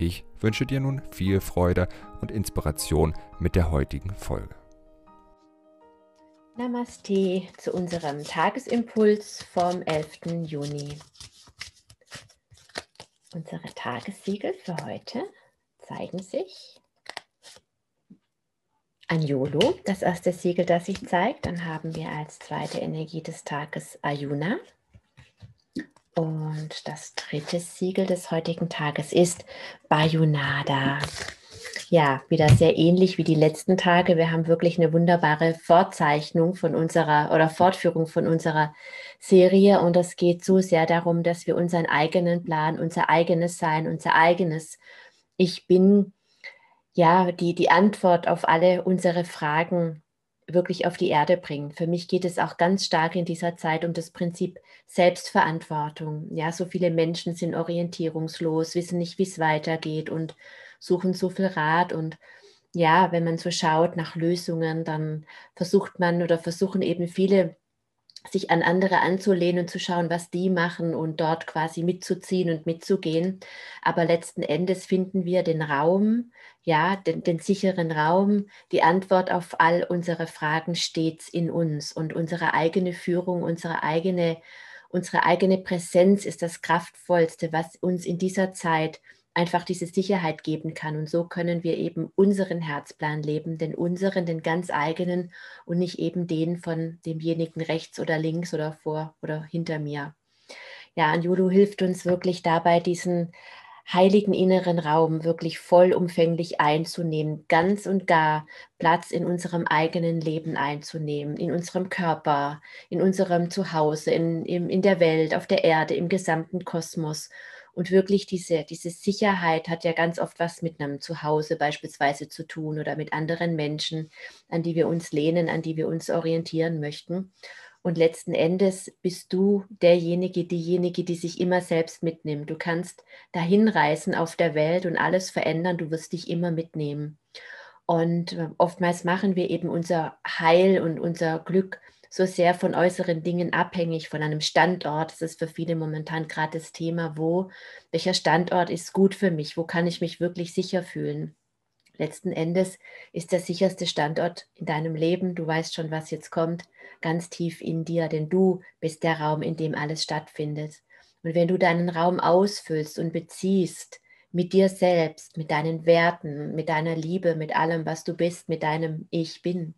Ich wünsche dir nun viel Freude und Inspiration mit der heutigen Folge. Namaste zu unserem Tagesimpuls vom 11. Juni. Unsere Tagessiegel für heute zeigen sich. Anjolo, das erste Siegel, das sich zeigt. Dann haben wir als zweite Energie des Tages Ayuna. Und das dritte Siegel des heutigen Tages ist Bayonada. Ja, wieder sehr ähnlich wie die letzten Tage. Wir haben wirklich eine wunderbare Fortzeichnung von unserer oder Fortführung von unserer Serie. Und es geht so sehr darum, dass wir unseren eigenen Plan, unser eigenes Sein, unser eigenes Ich bin, ja, die, die Antwort auf alle unsere Fragen wirklich auf die Erde bringen. Für mich geht es auch ganz stark in dieser Zeit um das Prinzip Selbstverantwortung. Ja, so viele Menschen sind orientierungslos, wissen nicht, wie es weitergeht und suchen so viel Rat und ja, wenn man so schaut nach Lösungen, dann versucht man oder versuchen eben viele sich an andere anzulehnen und zu schauen, was die machen und dort quasi mitzuziehen und mitzugehen. Aber letzten Endes finden wir den Raum, ja, den, den sicheren Raum, die Antwort auf all unsere Fragen stets in uns und unsere eigene Führung, unsere eigene, unsere eigene Präsenz ist das Kraftvollste, was uns in dieser Zeit einfach diese Sicherheit geben kann. Und so können wir eben unseren Herzplan leben, den unseren, den ganz eigenen und nicht eben den von demjenigen rechts oder links oder vor oder hinter mir. Ja, Anjulu hilft uns wirklich dabei, diesen heiligen inneren Raum wirklich vollumfänglich einzunehmen, ganz und gar Platz in unserem eigenen Leben einzunehmen, in unserem Körper, in unserem Zuhause, in, in, in der Welt, auf der Erde, im gesamten Kosmos und wirklich diese, diese Sicherheit hat ja ganz oft was mit einem Zuhause beispielsweise zu tun oder mit anderen Menschen, an die wir uns lehnen, an die wir uns orientieren möchten. Und letzten Endes bist du derjenige, diejenige, die sich immer selbst mitnimmt. Du kannst dahin reisen auf der Welt und alles verändern. Du wirst dich immer mitnehmen. Und äh, oftmals machen wir eben unser Heil und unser Glück so sehr von äußeren Dingen abhängig, von einem Standort. Das ist für viele momentan gerade das Thema, wo, welcher Standort ist gut für mich, wo kann ich mich wirklich sicher fühlen. Letzten Endes ist der sicherste Standort in deinem Leben, du weißt schon, was jetzt kommt, ganz tief in dir, denn du bist der Raum, in dem alles stattfindet. Und wenn du deinen Raum ausfüllst und beziehst mit dir selbst, mit deinen Werten, mit deiner Liebe, mit allem, was du bist, mit deinem Ich bin,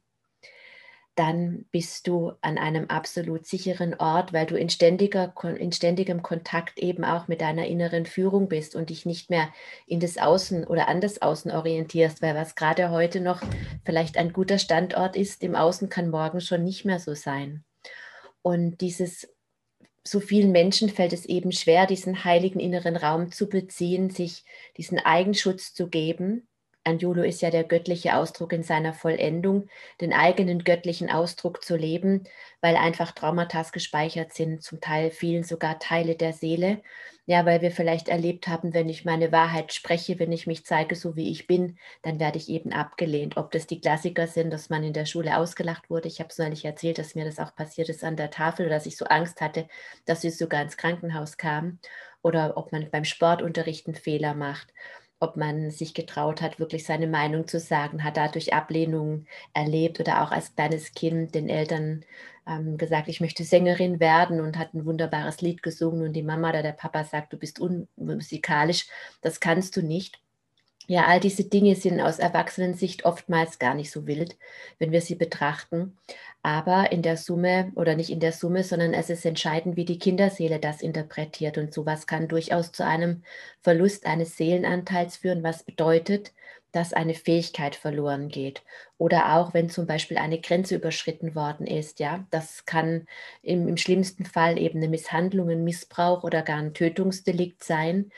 dann bist du an einem absolut sicheren Ort, weil du in, ständiger, in ständigem Kontakt eben auch mit deiner inneren Führung bist und dich nicht mehr in das Außen oder an das Außen orientierst, weil was gerade heute noch vielleicht ein guter Standort ist, im Außen kann morgen schon nicht mehr so sein. Und dieses so vielen Menschen fällt es eben schwer, diesen heiligen inneren Raum zu beziehen, sich diesen Eigenschutz zu geben, Anjulu ist ja der göttliche Ausdruck in seiner Vollendung, den eigenen göttlichen Ausdruck zu leben, weil einfach Traumata gespeichert sind, zum Teil vielen sogar Teile der Seele. Ja, weil wir vielleicht erlebt haben, wenn ich meine Wahrheit spreche, wenn ich mich zeige, so wie ich bin, dann werde ich eben abgelehnt. Ob das die Klassiker sind, dass man in der Schule ausgelacht wurde. Ich habe es neulich erzählt, dass mir das auch passiert ist an der Tafel dass ich so Angst hatte, dass ich sogar ins Krankenhaus kam. Oder ob man beim Sportunterricht einen Fehler macht ob man sich getraut hat, wirklich seine Meinung zu sagen, hat dadurch Ablehnung erlebt oder auch als kleines Kind den Eltern ähm, gesagt, ich möchte Sängerin werden und hat ein wunderbares Lied gesungen und die Mama oder der Papa sagt, du bist unmusikalisch, das kannst du nicht. Ja, all diese Dinge sind aus Erwachsenensicht oftmals gar nicht so wild, wenn wir sie betrachten. Aber in der Summe oder nicht in der Summe, sondern es ist entscheidend, wie die Kinderseele das interpretiert. Und sowas kann durchaus zu einem Verlust eines Seelenanteils führen, was bedeutet, dass eine Fähigkeit verloren geht. Oder auch, wenn zum Beispiel eine Grenze überschritten worden ist. Ja, das kann im, im schlimmsten Fall eben eine Misshandlung, ein Missbrauch oder gar ein Tötungsdelikt sein.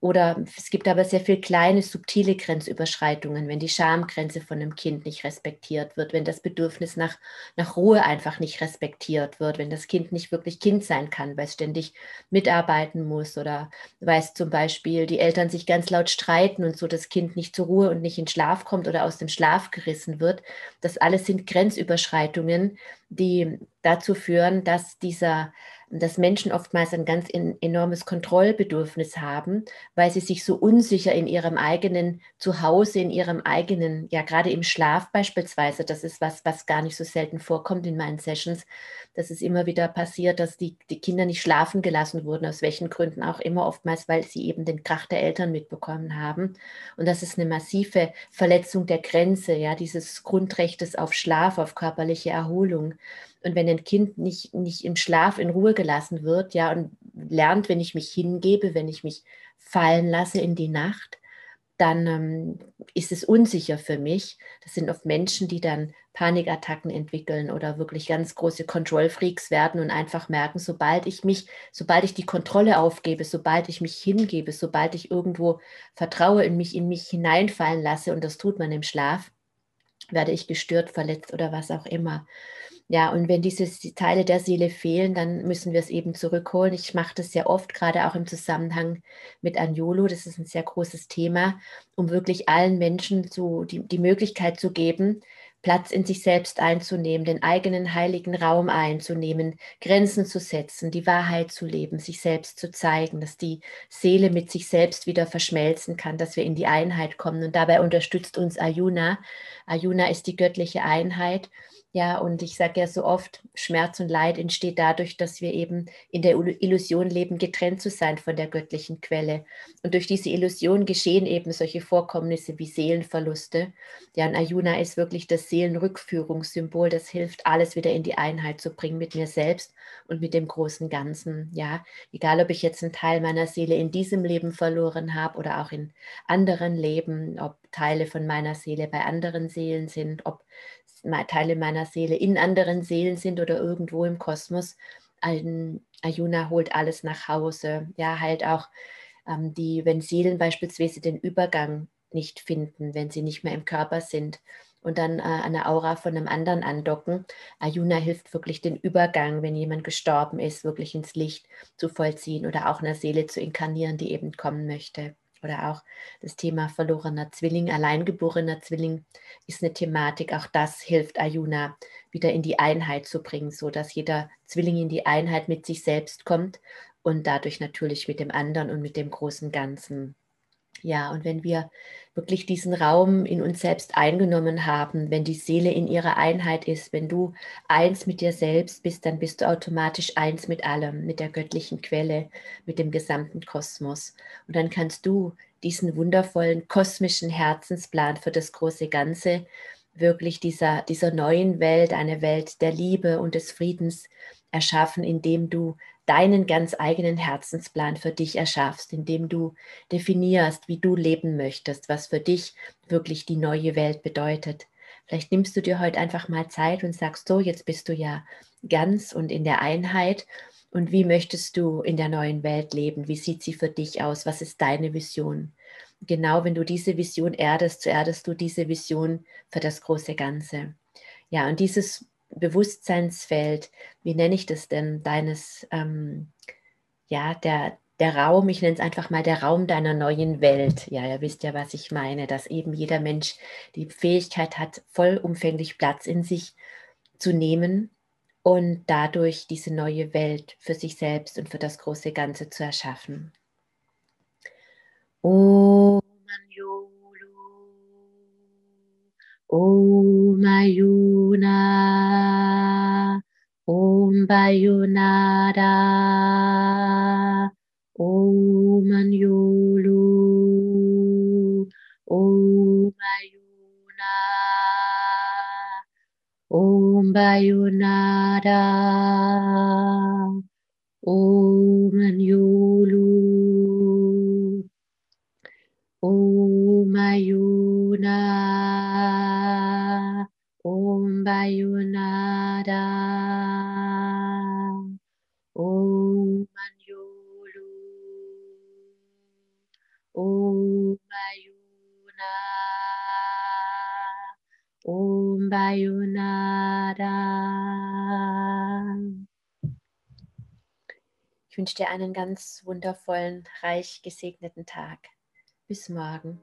Oder es gibt aber sehr viel kleine, subtile Grenzüberschreitungen, wenn die Schamgrenze von einem Kind nicht respektiert wird, wenn das Bedürfnis nach, nach Ruhe einfach nicht respektiert wird, wenn das Kind nicht wirklich Kind sein kann, weil es ständig mitarbeiten muss oder weil es zum Beispiel die Eltern sich ganz laut streiten und so das Kind nicht zur Ruhe und nicht in Schlaf kommt oder aus dem Schlaf gerissen wird. Das alles sind Grenzüberschreitungen, die dazu führen, dass dieser dass Menschen oftmals ein ganz enormes Kontrollbedürfnis haben, weil sie sich so unsicher in ihrem eigenen Zuhause, in ihrem eigenen, ja gerade im Schlaf beispielsweise, das ist was, was gar nicht so selten vorkommt in meinen Sessions, dass es immer wieder passiert, dass die, die Kinder nicht schlafen gelassen wurden, aus welchen Gründen auch immer, oftmals, weil sie eben den Krach der Eltern mitbekommen haben. Und das ist eine massive Verletzung der Grenze, ja, dieses Grundrechtes auf Schlaf, auf körperliche Erholung. Und wenn ein Kind nicht, nicht im Schlaf in Ruhe gelassen wird, ja, und lernt, wenn ich mich hingebe, wenn ich mich fallen lasse in die Nacht, dann ähm, ist es unsicher für mich. Das sind oft Menschen, die dann Panikattacken entwickeln oder wirklich ganz große Control-Freaks werden und einfach merken, sobald ich mich, sobald ich die Kontrolle aufgebe, sobald ich mich hingebe, sobald ich irgendwo vertraue, in mich, in mich hineinfallen lasse, und das tut man im Schlaf, werde ich gestört, verletzt oder was auch immer. Ja, und wenn diese Teile der Seele fehlen, dann müssen wir es eben zurückholen. Ich mache das sehr oft, gerade auch im Zusammenhang mit Anjolo. Das ist ein sehr großes Thema, um wirklich allen Menschen so die, die Möglichkeit zu geben, Platz in sich selbst einzunehmen, den eigenen heiligen Raum einzunehmen, Grenzen zu setzen, die Wahrheit zu leben, sich selbst zu zeigen, dass die Seele mit sich selbst wieder verschmelzen kann, dass wir in die Einheit kommen. Und dabei unterstützt uns Ayuna. Ayuna ist die göttliche Einheit ja, und ich sage ja so oft, Schmerz und Leid entsteht dadurch, dass wir eben in der Illusion leben, getrennt zu sein von der göttlichen Quelle. Und durch diese Illusion geschehen eben solche Vorkommnisse wie Seelenverluste. Ja, und Ayuna ist wirklich das Seelenrückführungssymbol, das hilft, alles wieder in die Einheit zu bringen mit mir selbst und mit dem großen Ganzen. Ja, egal ob ich jetzt einen Teil meiner Seele in diesem Leben verloren habe oder auch in anderen Leben, ob Teile von meiner Seele bei anderen Seelen sind, ob Teile meiner Seele in anderen Seelen sind oder irgendwo im Kosmos. Ein Ayuna holt alles nach Hause. Ja, halt auch ähm, die, wenn Seelen beispielsweise den Übergang nicht finden, wenn sie nicht mehr im Körper sind und dann äh, eine Aura von einem anderen andocken. Ayuna hilft wirklich den Übergang, wenn jemand gestorben ist, wirklich ins Licht zu vollziehen oder auch eine Seele zu inkarnieren, die eben kommen möchte. Oder auch das Thema verlorener Zwilling, alleingeborener Zwilling ist eine Thematik. Auch das hilft Ayuna wieder in die Einheit zu bringen, so dass jeder Zwilling in die Einheit mit sich selbst kommt und dadurch natürlich mit dem anderen und mit dem großen Ganzen. Ja, und wenn wir wirklich diesen Raum in uns selbst eingenommen haben, wenn die Seele in ihrer Einheit ist, wenn du eins mit dir selbst bist, dann bist du automatisch eins mit allem, mit der göttlichen Quelle, mit dem gesamten Kosmos. Und dann kannst du diesen wundervollen kosmischen Herzensplan für das große Ganze, wirklich dieser, dieser neuen Welt, eine Welt der Liebe und des Friedens erschaffen, indem du deinen ganz eigenen Herzensplan für dich erschaffst, indem du definierst, wie du leben möchtest, was für dich wirklich die neue Welt bedeutet. Vielleicht nimmst du dir heute einfach mal Zeit und sagst so, jetzt bist du ja ganz und in der Einheit. Und wie möchtest du in der neuen Welt leben? Wie sieht sie für dich aus? Was ist deine Vision? Genau, wenn du diese Vision erdest, so erdest du diese Vision für das große Ganze. Ja, und dieses Bewusstseinsfeld, wie nenne ich das denn, deines, ähm, ja, der, der Raum, ich nenne es einfach mal der Raum deiner neuen Welt. Ja, ihr wisst ja, was ich meine, dass eben jeder Mensch die Fähigkeit hat, vollumfänglich Platz in sich zu nehmen und dadurch diese neue Welt für sich selbst und für das große Ganze zu erschaffen. Oh, Manjo. Om Ayuna, Om Bayunada, Om Anyulu, Om Ayuna, Om Bayunada, Om Anyulu, Om Ayuna. Bayunada Om Bayuna. Om Bayunada. Ich wünsche dir einen ganz wundervollen, reich gesegneten Tag. Bis morgen.